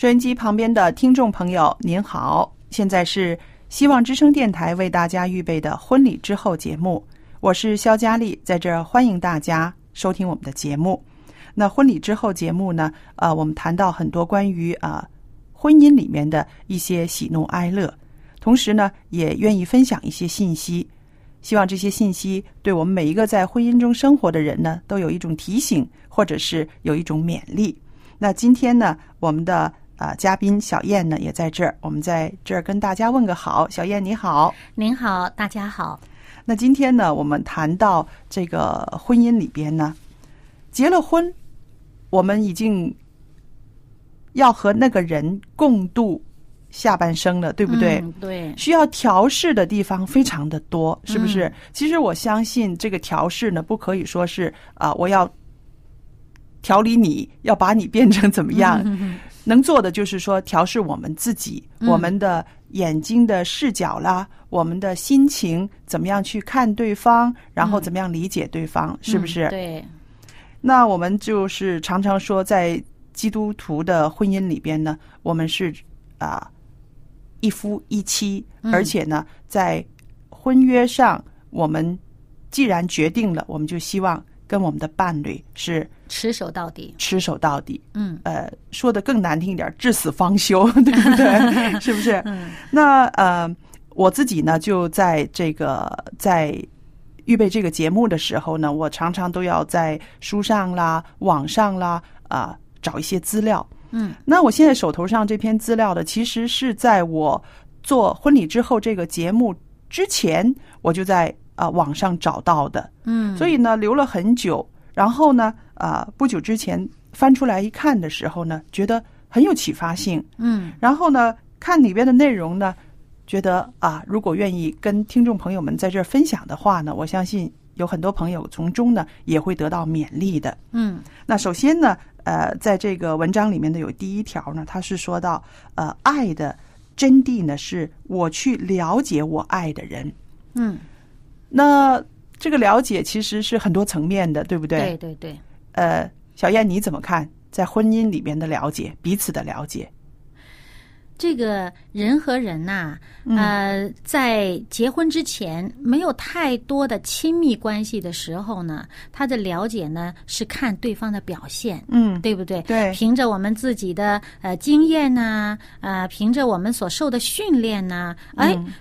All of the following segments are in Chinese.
收音机旁边的听众朋友，您好，现在是希望之声电台为大家预备的婚礼之后节目，我是肖佳丽，在这儿欢迎大家收听我们的节目。那婚礼之后节目呢，呃，我们谈到很多关于啊、婚姻里面的一些喜怒哀乐，同时呢，也愿意分享一些信息，希望这些信息对我们每一个在婚姻中生活的人呢，都有一种提醒，或者是有一种勉励。那今天呢，我们的呃嘉宾小燕呢也在这儿，我们在这儿跟大家问个好。小燕你好。您好，大家好。那今天呢，我们谈到这个婚姻里边呢，结了婚，我们已经要和那个人共度下半生了，对不对？嗯对，需要调试的地方非常的多，是不是？嗯其实我相信这个调试呢，不可以说是啊、我要调理你，要把你变成怎么样？能做的就是说调试我们自己，嗯。我们的眼睛的视角啦，我们的心情怎么样去看对方，然后怎么样理解对方，是不是？嗯对，那我们就是常常说，在基督徒的婚姻里边呢，我们是啊、一夫一妻，嗯。而且呢，在婚约上，我们既然决定了，我们就希望跟我们的伴侣是持守到底。持守到底。嗯呃，说的更难听一点，至死方休，对不对？是不是？嗯那呃，我自己呢，就在这个在预备这个节目的时候呢，我常常都要在书上啦、网上啦啊、找一些资料。嗯那我现在手头上这篇资料的，其实是在我做婚礼之后这个节目之前，我就在啊、网上找到的。嗯，所以呢，留了很久。然后呢，啊、不久之前翻出来一看的时候呢，觉得很有启发性。嗯然后呢，看里边的内容呢，觉得啊，如果愿意跟听众朋友们在这儿分享的话呢，我相信有很多朋友从中呢也会得到勉励的。嗯那首先呢，呃，在这个文章里面的有第一条呢，他是说到，呃，爱的真谛呢，是我去了解我爱的人。嗯，那这个了解其实是很多层面的，对不对？对对对。呃，小燕你怎么看在婚姻里面的了解，彼此的了解？这个人和人呐、嗯呃，在结婚之前没有太多的亲密关系的时候呢，他的了解呢是看对方的表现，嗯，对不对？对凭着我们自己的呃经验呐、呃，凭着我们所受的训练呐、哎，嗯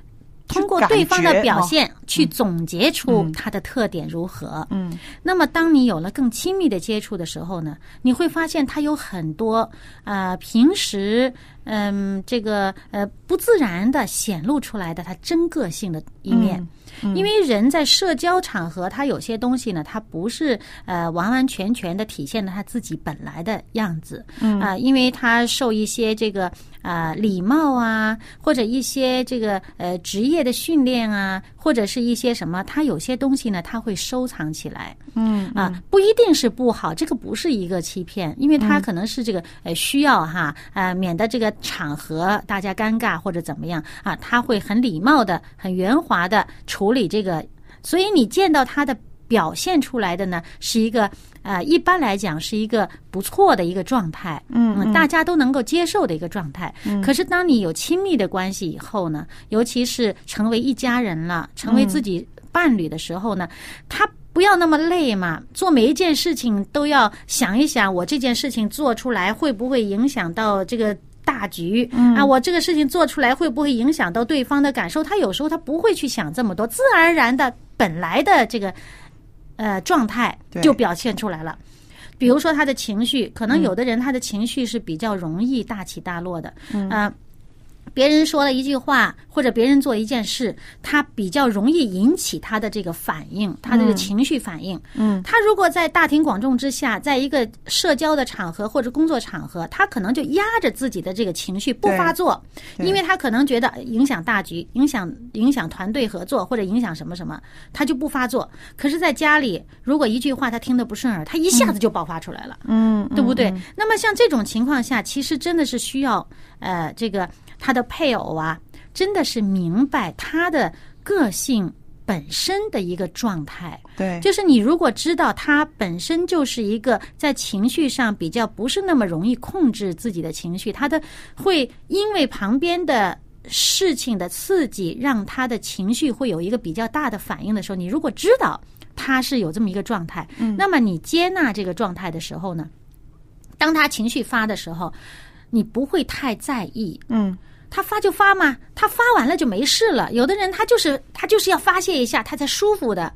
通过对方的表现去总结出嗯。他的特点如何。嗯。那么，当你有了更亲密的接触的时候呢，你会发现他有很多呃平时嗯这个呃不自然的显露出来的他真个性的一面。因为人在社交场合，他有些东西呢，他不是呃完完全全的体现了他自己本来的样子，嗯。啊、因为他受一些这个啊、礼貌啊，或者一些这个呃职业的训练啊，或者是一些什么，他有些东西呢，他会收藏起来，嗯啊，不一定是不好，这个不是一个欺骗，因为他可能是这个呃需要哈，呃，免得这个场合大家尴尬或者怎么样啊，他会很礼貌的、很圆滑的处理这个，所以你见到他的表现出来的呢，是一个呃，一般来讲是一个不错的一个状态，嗯，大家都能够接受的一个状态。可是当你有亲密的关系以后呢，尤其是成为一家人了，成为自己伴侣的时候呢，他。不要那么累嘛，做每一件事情都要想一想，我这件事情做出来会不会影响到这个大局啊？我这个事情做出来会不会影响到对方的感受？他有时候他不会去想这么多，自然而然的本来的这个呃状态就表现出来了。比如说他的情绪，可能有的人他的情绪是比较容易大起大落的，嗯。别人说了一句话，或者别人做一件事，他比较容易引起他的这个反应，他这个情绪反应。嗯，他如果在大庭广众之下，在一个社交的场合或者工作场合，他可能就压着自己的这个情绪不发作，因为他可能觉得影响大局、影响影响团队合作或者影响什么什么，他就不发作。可是，在家里，如果一句话他听得不顺耳，他一下子就爆发出来了。嗯，对不对？那么像这种情况下，其实真的是需要呃这个。他的配偶啊，真的是明白他的个性本身的一个状态。对，就是你如果知道他本身就是一个在情绪上比较不是那么容易控制自己的情绪，他的会因为旁边的事情的刺激，让他的情绪会有一个比较大的反应的时候，你如果知道他是有这么一个状态，嗯，那么你接纳这个状态的时候呢，当他情绪发的时候，你不会太在意，嗯。他发就发嘛，他发完了就没事了。有的人他就是他就是要发泄一下，他才舒服的。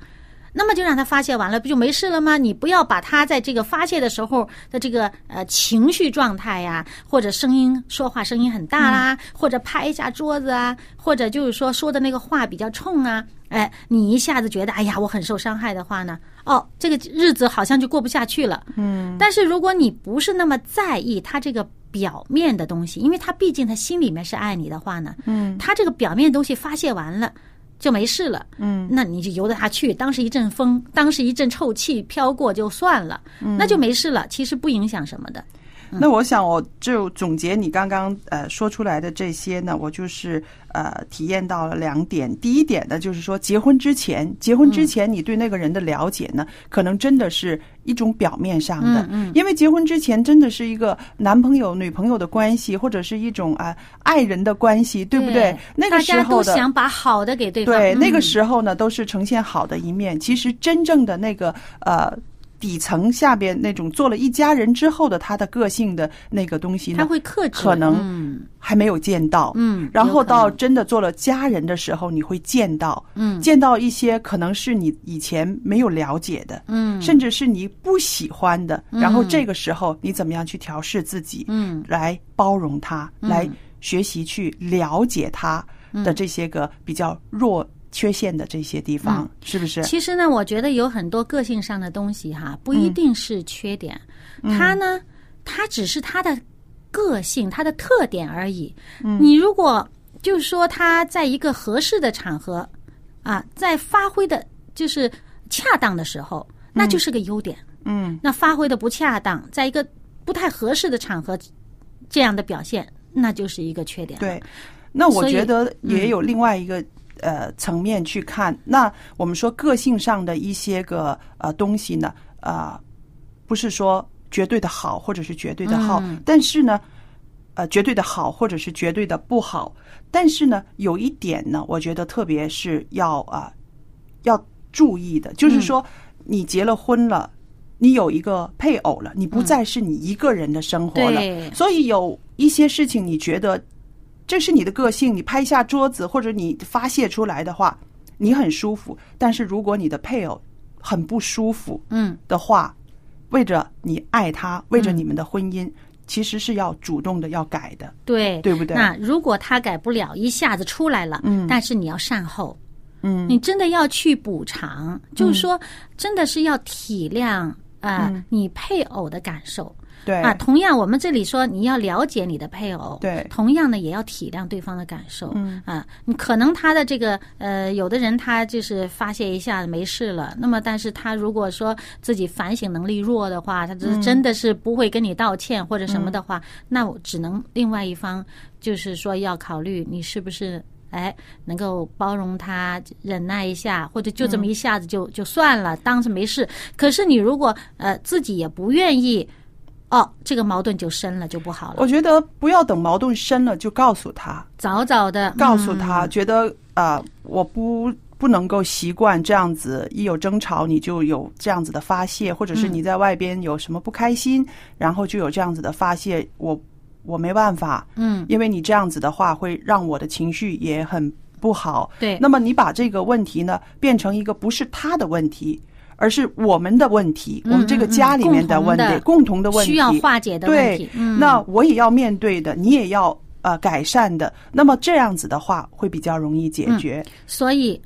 那么就让他发泄完了，不就没事了吗？你不要把他在这个发泄的时候的这个呃情绪状态呀，或者声音说话声音很大啦，或者拍一下桌子啊，或者就是说说的那个话比较冲啊，哎，你一下子觉得哎呀我很受伤害的话呢，哦，这个日子好像就过不下去了。嗯。但是如果你不是那么在意他这个。表面的东西，因为他毕竟他心里面是爱你的话呢，嗯，他这个表面东西发泄完了就没事了，嗯，那你就由得他去，当时一阵风，当时一阵臭气飘过就算了，那就没事了，其实不影响什么的。那我想，我就总结你刚刚呃说出来的这些呢，我就是呃体验到了两点。第一点呢，就是说结婚之前，结婚之前你对那个人的了解呢，可能真的是一种表面上的，因为结婚之前真的是一个男朋友女朋友的关系，或者是一种啊爱人的关系，对不对？那个时候的想把好的给对方，对那个时候呢，都是呈现好的一面。其实真正的那个呃。底层下边那种做了一家人之后的他的个性的那个东西呢，他会克制，可能还没有见到。嗯，然后到真的做了家人的时候，你会见到，嗯，见到一些可能是你以前没有了解的，嗯，甚至是你不喜欢的。然后这个时候你怎么样去调试自己，嗯，来包容他，来学习去了解他的这些个比较弱。缺陷的这些地方是不是？其实呢，我觉得有很多个性上的东西哈，不一定是缺点。它呢，它只是它的个性、它的特点而已。你如果就是说他在一个合适的场合啊，在发挥的就是恰当的时候，那就是个优点。嗯，那发挥的不恰当，在一个不太合适的场合这样的表现，那就是一个缺点。对，那我觉得也有另外一个。呃，层面去看，那我们说个性上的一些个呃东西呢，呃，不是说绝对的好或者是绝对的好，但是呢，呃，绝对的好或者是绝对的不好，但是呢，有一点呢，我觉得特别是要啊要注意的，就是说你结了婚了，你有一个配偶了，你不再是你一个人的生活了，所以有一些事情你觉得。这是你的个性，你拍下桌子或者你发泄出来的话，你很舒服。但是如果你的配偶很不舒服，嗯的话，为着你爱他，为着你们的婚姻，其实是要主动的要改的，对对不对？那如果他改不了，一下子出来了，嗯，但是你要善后，嗯，你真的要去补偿，就是说，真的是要体谅啊，你配偶的感受。对。啊，同样我们这里说你要了解你的配偶，对。同样呢也要体谅对方的感受，嗯。啊，你可能他的这个呃，有的人他就是发泄一下没事了，那么但是他如果说自己反省能力弱的话，他就是真的是不会跟你道歉或者什么的话，那我只能另外一方就是说要考虑你是不是。哎，能够包容他，忍耐一下，或者就这么一下子就、就算了，当是没事。可是你如果呃自己也不愿意，哦，这个矛盾就深了，就不好了。我觉得不要等矛盾深了就告诉他，早早的告诉他，嗯觉得啊、呃我不不能够习惯这样子，一有争吵你就有这样子的发泄，或者是你在外边有什么不开心，然后就有这样子的发泄，我我没办法，嗯，因为你这样子的话会让我的情绪也很不好。对那么你把这个问题呢变成一个不是他的问题。而是我们的问题，嗯我们这个家里面的问题，共同的问题，需要化解的问题那我也要面对的，你也要呃改善的。那么这样子的话，会比较容易解决。所以。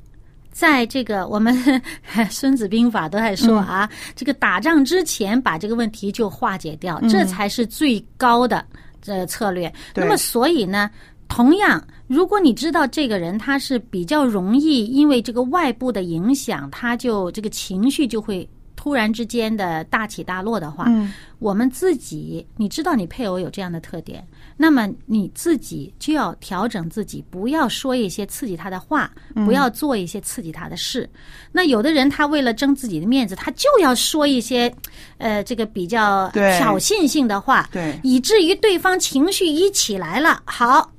在这个我们 《孙子兵法》都在说啊，这个打仗之前把这个问题就化解掉，这才是最高的这策略。那么所以呢，同样，如果你知道这个人他是比较容易因为这个外部的影响，他就这个情绪就会突然之间的大起大落的话，嗯我们自己，你知道你配偶有这样的特点，那么你自己就要调整自己，不要说一些刺激他的话，嗯不要做一些刺激他的事。那有的人他为了争自己的面子，他就要说一些，呃，这个比较对挑衅性的话，对以至于对方情绪一起来了，好。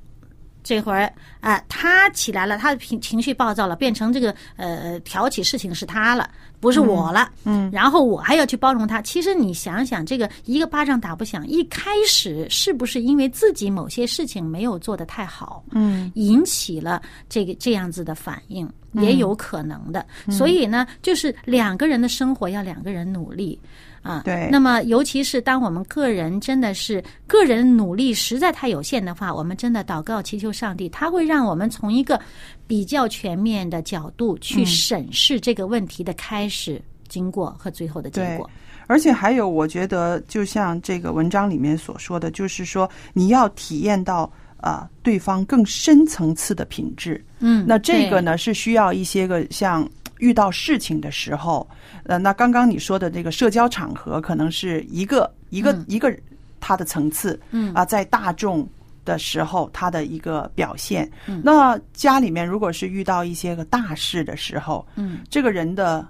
这会儿啊、他起来了，他的情情绪暴躁了，变成这个呃挑起事情是他了，不是我了。嗯，然后我还要去包容他。其实你想想，这个一个巴掌打不响，一开始是不是因为自己某些事情没有做得太好，嗯，引起了这个这样子的反应，也有可能的。所以呢，就是两个人的生活要两个人努力。啊，对那么，尤其是当我们个人真的是个人努力实在太有限的话，我们真的祷告祈求上帝，他会让我们从一个比较全面的角度去审视这个问题的开始、经过和最后的结对果。而且还有，我觉得就像这个文章里面所说的，就是说你要体验到啊、呃对方更深层次的品质。嗯，那这个？呢是需要一些个像遇到事情的时候，呃，那刚刚你说的这个社交场合，可能是一个一个、一个他的层次，嗯啊，在大众的时候他的一个表现。嗯那家里面如果是遇到一些个大事的时候，嗯，这个人的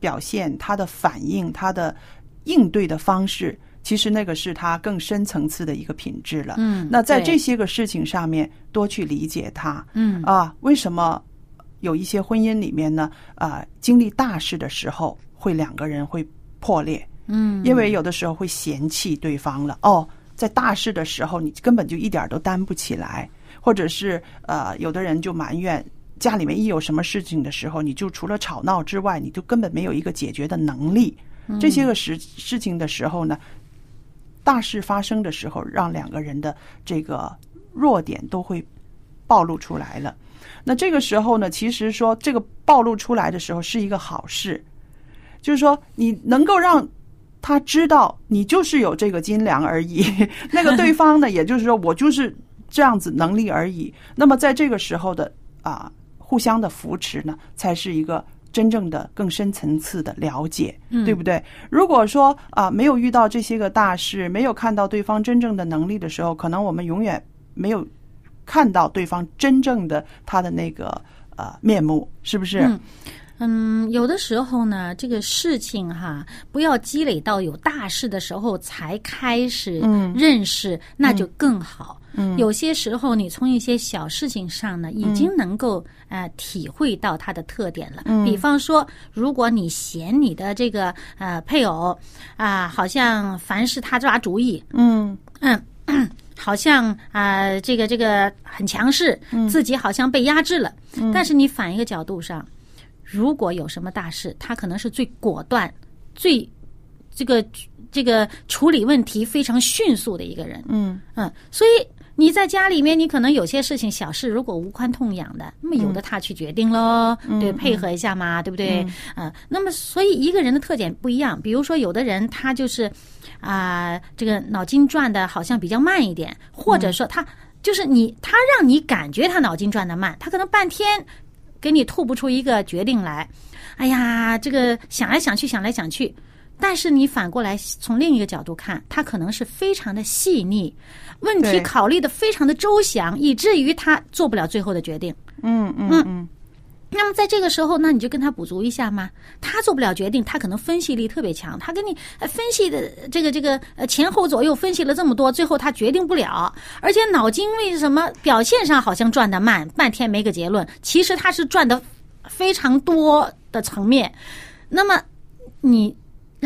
表现、他的反应、他的应对的方式。其实那个是他更深层次的一个品质了。嗯那在这些个事情上面多去理解他。嗯啊，为什么有一些婚姻里面呢？啊，经历大事的时候，会两个人会破裂，嗯，因为有的时候会嫌弃对方了。哦，在大事的时候，你根本就一点都担不起来，或者是呃，有的人就埋怨。家里面一有什么事情的时候，你就除了吵闹之外，你就根本没有一个解决的能力。嗯这些个事事情的时候呢，大事发生的时候，让两个人的这个弱点都会暴露出来了。那这个时候呢，其实说这个暴露出来的时候是一个好事，就是说你能够让他知道你就是有这个斤两而已，那个对方呢，也就是说我就是这样子能力而已。那么在这个时候的啊，互相的扶持呢，才是一个。真正的更深层次的了解，对不对？如果说啊，没有遇到这些个大事，没有看到对方真正的能力的时候，可能我们永远没有看到对方真正的他的那个呃面目，是不是？嗯嗯，有的时候呢，这个事情哈，不要积累到有大事的时候才开始嗯认识，那就更好。嗯，有些时候你从一些小事情上呢，已经能够呃体会到它的特点了。嗯，比方说，如果你嫌你的这个呃配偶啊、好像凡事他抓主意，嗯嗯，好像啊、这个这个很强势，自己好像被压制了。但是你反一个角度上，如果有什么大事，他可能是最果断、最这个这个处理问题非常迅速的一个人。嗯嗯，所以你在家里面，你可能有些事情小事，如果无关痛痒的，那么由得他去决定喽，对，配合一下嘛，对不对？嗯，那么所以一个人的特点不一样，比如说有的人他就是啊，这个脑筋转的好像比较慢一点，或者说他就是你，他让你感觉他脑筋转的慢，他可能半天给你吐不出一个决定来，哎呀，这个想来想去，想来想去。但是你反过来从另一个角度看，他可能是非常的细腻，问题考虑的非常的周详，以至于他做不了最后的决定。嗯嗯嗯，那么在这个时候，那你就跟他补足一下嘛。他做不了决定，他可能分析力特别强，他跟你呃分析的这个这个呃前后左右分析了这么多，最后他决定不了，而且脑筋为什么表现上好像转得慢，半天没个结论，其实他是转的非常多的层面。那么你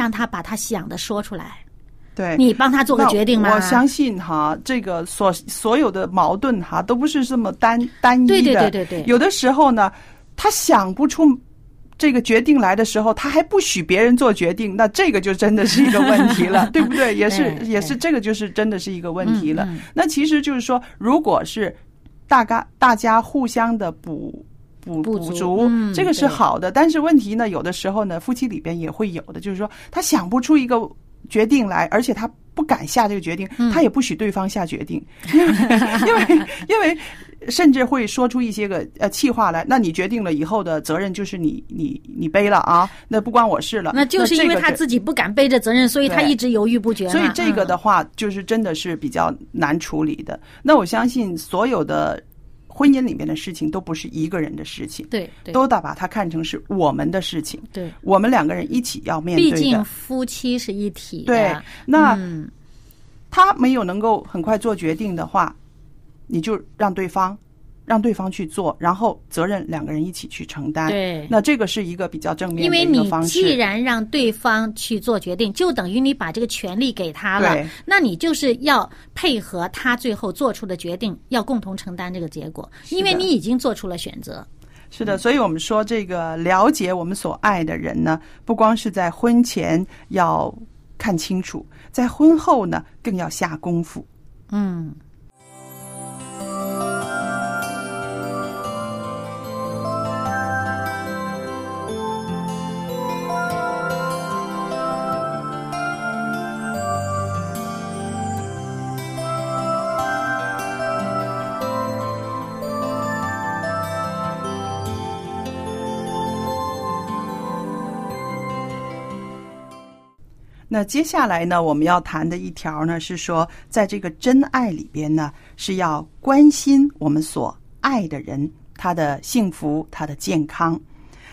让他把他想的说出来，对。你帮他做个决定吗？我相信哈，这个所所有的矛盾哈，都不是这么单单一的。对对对对对有的时候呢，他想不出这个决定来的时候，他还不许别人做决定，那这个就真的是一个问题了，对不对？也是也是这个就是真的是一个问题了。嗯嗯那其实就是说，如果是大家大家互相的补。补补足这个是好的。但是问题呢，有的时候呢，夫妻里边也会有的，就是说他想不出一个决定来，而且他不敢下这个决定，嗯他也不许对方下决定，因为因为因为甚至会说出一些个呃气话来。那你决定了以后的责任就是你你你背了啊，那不关我事了。那就是因为他自己不敢背着责任，所以他一直犹豫不决。所以这个嗯的话，就是真的是比较难处理的。那我相信所有的婚姻里面的事情都不是一个人的事情，对对都得把它看成是我们的事情，对，我们两个人一起要面对的。竟夫妻是一体的。对，那嗯，他没有能够很快做决定的话，你就让对方让对方去做，然后责任两个人一起去承担。对那这个是一个比较正面的因为你一个方式。既然让对方去做决定，就等于你把这个权利给他了，那你就是要配合他最后做出的决定，要共同承担这个结果，因为你已经做出了选择。是的，所以我们说这个了解我们所爱的人呢，不光是在婚前要看清楚，在婚后呢更要下功夫。嗯。那接下来呢，我们要谈的一条呢是说，在这个真爱里边呢，是要关心我们所爱的人他的幸福、他的健康。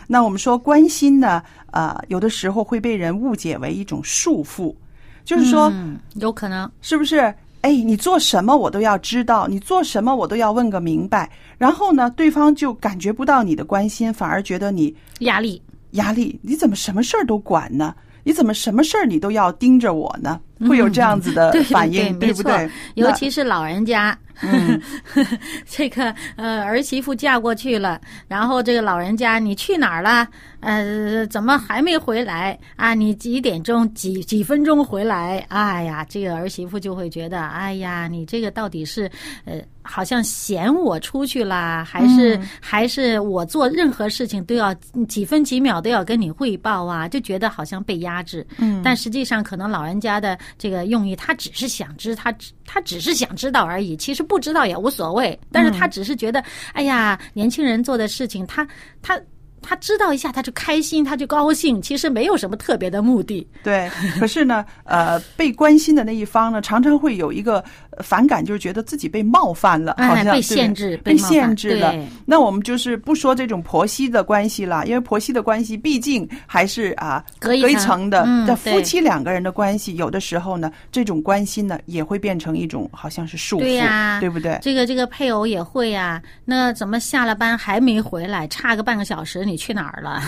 那我们说关心呢，呃，有的时候会被人误解为一种束缚，就是说，嗯，有可能，是不是？哎，你做什么我都要知道，你做什么我都要问个明白。然后呢，对方就感觉不到你的关心，反而觉得你压力。压力，你怎么什么事儿都管呢？你怎么什么事儿你都要盯着我呢？会有这样子的 反应，对不对？尤其是老人家，嗯，这个呃儿媳妇嫁过去了，然后这个老人家你去哪儿了？呃，怎么还没回来啊？你几点钟几几分钟回来？哎呀，这个儿媳妇就会觉得，哎呀，你这个到底是呃，好像嫌我出去啦，还是、嗯还是我做任何事情都要几分几秒都要跟你汇报啊？就觉得好像被压制。嗯但实际上可能老人家的这个用意，他只是想知，他只他只是想知道而已，其实不知道也无所谓。但是他只是觉得，哎呀，年轻人做的事情，他他他知道一下，他就开心，他就高兴，其实没有什么特别的目的。对。可是呢，呃，被关心的那一方呢，常常会有一个呃反感，就是觉得自己被冒犯了，哎好像对被限制被被限制了。那我们就是不说这种婆媳的关系了，因为婆媳的关系毕竟还是啊隔一层层的。嗯这夫妻两个人的关系，有的时候呢，这种关心呢，也会变成一种好像是束缚，对呀对不对？这个这个配偶也会呀、那怎么下了班还没回来，差个半个小时，你去哪儿了？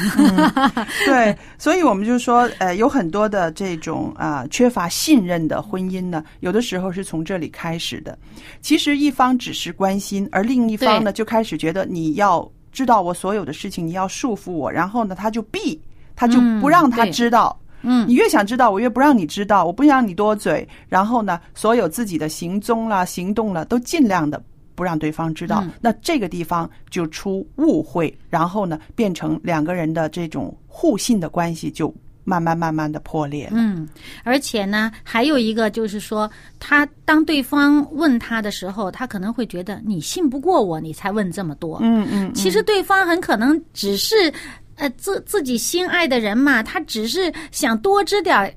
对，所以我们就说，呃，有很多的这种啊、缺乏信任的婚姻呢，有的时候是从这里开始的。其实一方只是关心，而另一方呢就开始觉得你要知道我所有的事情，你要束缚我，然后呢他就避，他就不让他知道。嗯你越想知道，我越不让你知道，我不让你多嘴。然后呢，所有自己的行踪啦、行动了，都尽量的不让对方知道。嗯那这个地方就出误会，然后呢，变成两个人的这种互信的关系就慢慢慢慢的破裂。嗯，而且呢，还有一个就是说，他当对方问他的时候，他可能会觉得你信不过我，你才问这么多。嗯嗯，其实对方很可能只是，呃，自自己心爱的人嘛，他只是想多知点儿，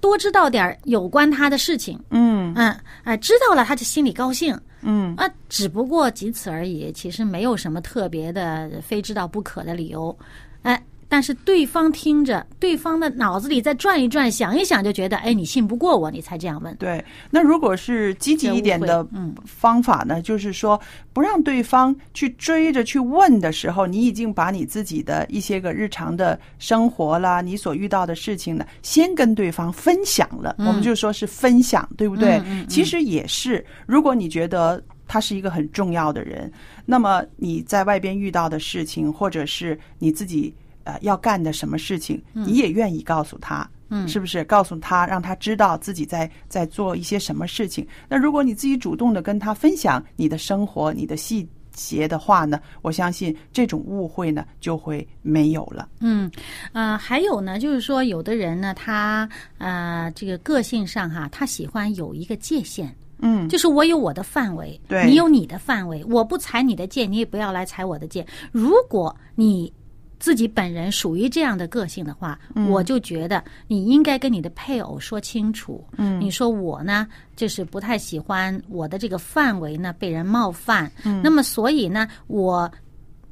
多知道点儿有关他的事情。嗯嗯，啊、知道了他就心里高兴。嗯啊，只不过仅此而已，其实没有什么特别的非知道不可的理由。哎，但是对方听着，对方的脑子里再转一转，想一想，就觉得，哎，你信不过我，你才这样问。对。那如果是积极一点的方法呢，就是说不让对方去追着去问的时候，你已经把你自己的一些个日常的生活啦，你所遇到的事情呢，先跟对方分享了。我们就说是分享，对不对？其实也是，如果你觉得。他是一个很重要的人，那么你在外边遇到的事情，或者是你自己呃要干的什么事情，你也愿意告诉他，嗯是不是？告诉他，让他知道自己在在做一些什么事情。那如果你自己主动的跟他分享你的生活、你的细节的话呢，我相信这种误会呢就会没有了。嗯，呃，还有呢，就是说，有的人呢，他呃，这个个性上哈，他喜欢有一个界限，嗯，就是我有我的范围，对你有你的范围，我不踩你的界，你也不要来踩我的界。如果你自己本人属于这样的个性的话，我就觉得你应该跟你的配偶说清楚。嗯，你说我呢，就是不太喜欢我的这个范围呢被人冒犯。嗯，那么所以呢，我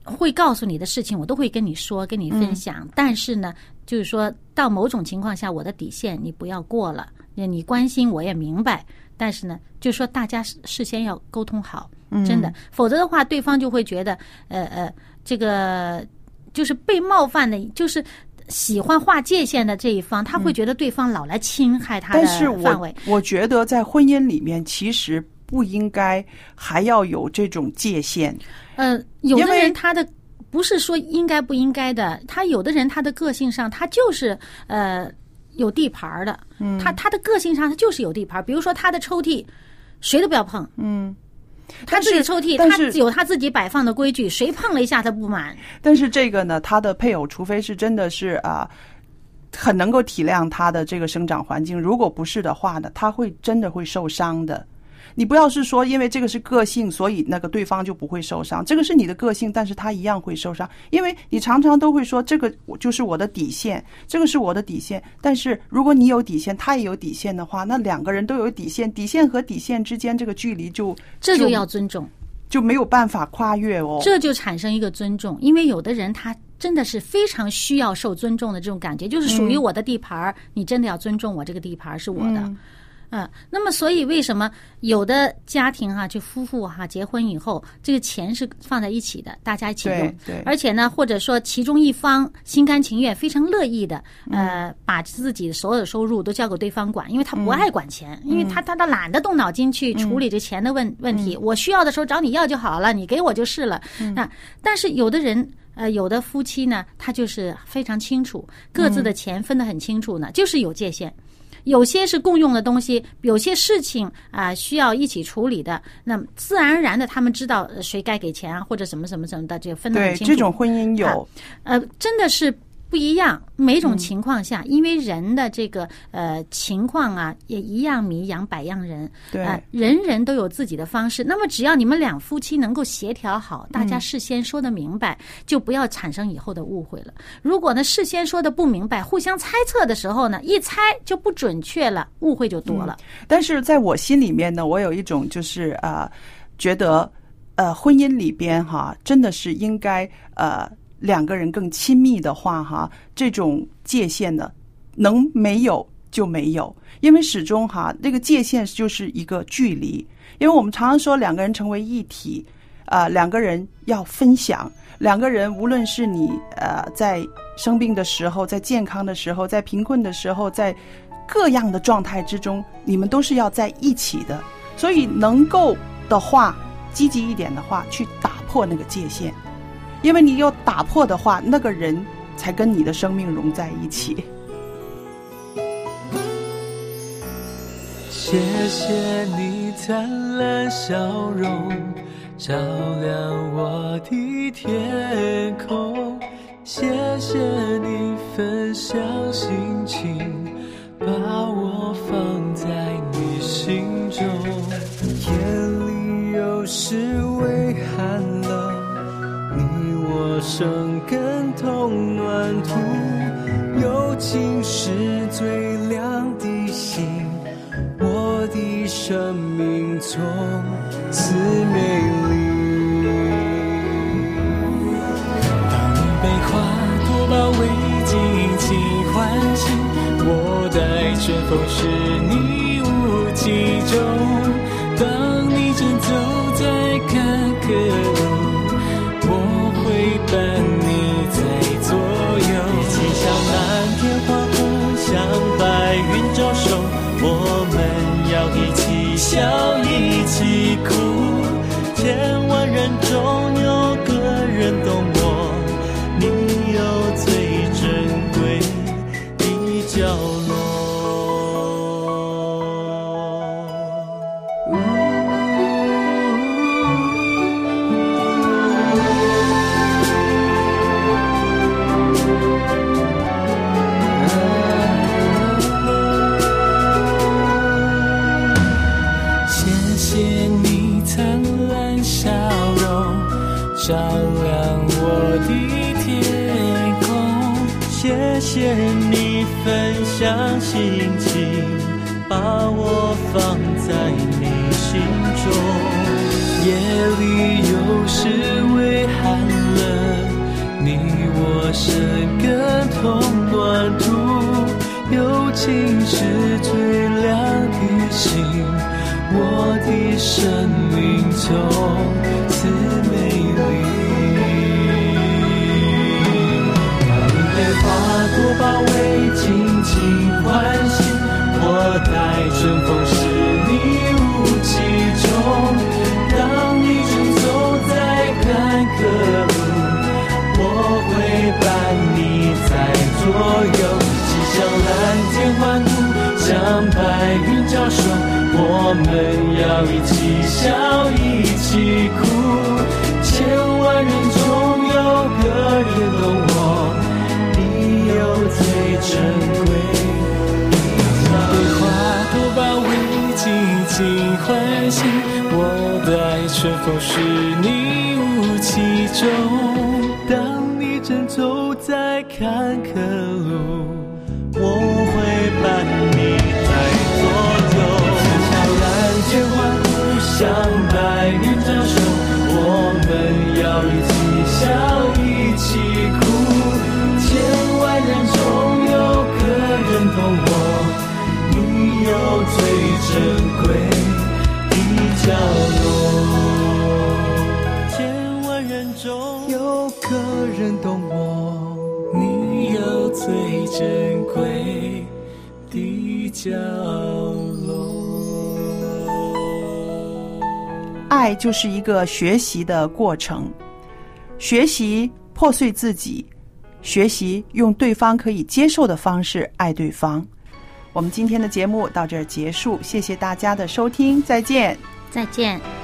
会告诉你的事情，我都会跟你说，跟你分享。但是呢，就是说到某种情况下，我的底线你不要过了。你关心我也明白，但是呢，就说大家事事先要沟通好，真的，否则的话，对方就会觉得，呃呃，这个就是被冒犯的，就是。喜欢划界限的这一方，他会觉得对方老来侵害他的但是范围我。我觉得在婚姻里面，其实不应该还要有这种界限。呃，有的人他的不是说应该不应该的，他有的人他的个性上他就是呃有地盘儿的，嗯他他的个性上他就是有地盘儿。比如说他的抽屉，谁都不要碰，嗯，他自己抽屉他有他自己摆放的规矩，谁碰了一下他不满。但是这个呢，他的配偶除非是真的是啊。很能够体谅他的这个生长环境，如果不是的话呢，他会真的会受伤的。你不要是说因为这个是个性，所以那个对方就不会受伤。这个是你的个性，但是他一样会受伤，因为你常常都会说这个就是我的底线，这个是我的底线。但是如果你有底线，他也有底线的话，那两个人都有底线，底线和底线之间这个距离就这就要尊重，就没有办法跨越哦。这就产生一个尊重，因为有的人他真的是非常需要受尊重的这种感觉，就是属于我的地盘儿，你真的要尊重我这个地盘儿是我的。嗯嗯，那么所以为什么有的家庭哈、就夫妇哈、结婚以后，这个钱是放在一起的，大家一起用。对，对。而且呢，或者说其中一方心甘情愿、非常乐意的，呃，把自己所有的收入都交给对方管，因为他不爱管钱，因为他他他懒得动脑筋去处理这钱的问问题，我需要的时候找你要就好了，你给我就是了。那但是有的人。呃，有的夫妻呢，他就是非常清楚各自的钱分得很清楚呢，就是有界限。有些是共用的东西，有些事情啊、需要一起处理的，那么自然而然的他们知道呃谁该给钱啊，或者什么什么什么的，这个分得很清楚。这种婚姻有，呃，真的是不一样。每种情况下，因为人的这个呃情况啊，也一样米养百样人，对呃，人人都有自己的方式。那么只要你们两夫妻能够协调好，大家事先说的明白，就不要产生以后的误会了。如果呢事先说的不明白，互相猜测的时候呢，一猜就不准确了，误会就多了。但是在我心里面呢，我有一种就是呃，觉得呃，婚姻里边哈，真的是应该呃两个人更亲密的话哈，这种界限呢，能没有就没有，因为始终哈，那个界限就是一个距离，因为我们常常说两个人成为一体，呃，两个人要分享。两个人，无论是你呃在生病的时候，在健康的时候，在贫困的时候，在各样的状态之中，你们都是要在一起的。所以能够的话，积极一点的话，去打破那个界限，因为你有打破的话，那个人才跟你的生命融在一起。谢谢你灿烂笑容，照亮我的天空。谢谢你分享心情，把我放在你心中。眼里有时微。根同暖土，友情是最亮的星，我的生命从此美丽。当你被花朵包围，尽情欢喜，我待春风是你无其中。谢你分享心情，把我放在你心中。夜里有时微寒冷，你我生根同暖土，友情是最亮的星。我的生命中我待春风使你无其中。当你正走在坎坷路，我会伴你在左右，骑向蓝天欢呼，向白云招手。我们要一起笑，一起哭。千万人中有个人懂我，你有最珍贵情欢喜。我待春风使你无其中。当你正走在坎坷路，我会伴你在左右。蓝天欢呼，向白云招手，我们要一起笑，一起哭。千万人中有个人懂我，你有最珍贵角落。千万人中有个人懂我，你有最珍贵的角落。爱就是一个学习的过程，学习破碎自己，学习用对方可以接受的方式爱对方。我们今天的节目到这儿结束，谢谢大家的收听，再见。再见。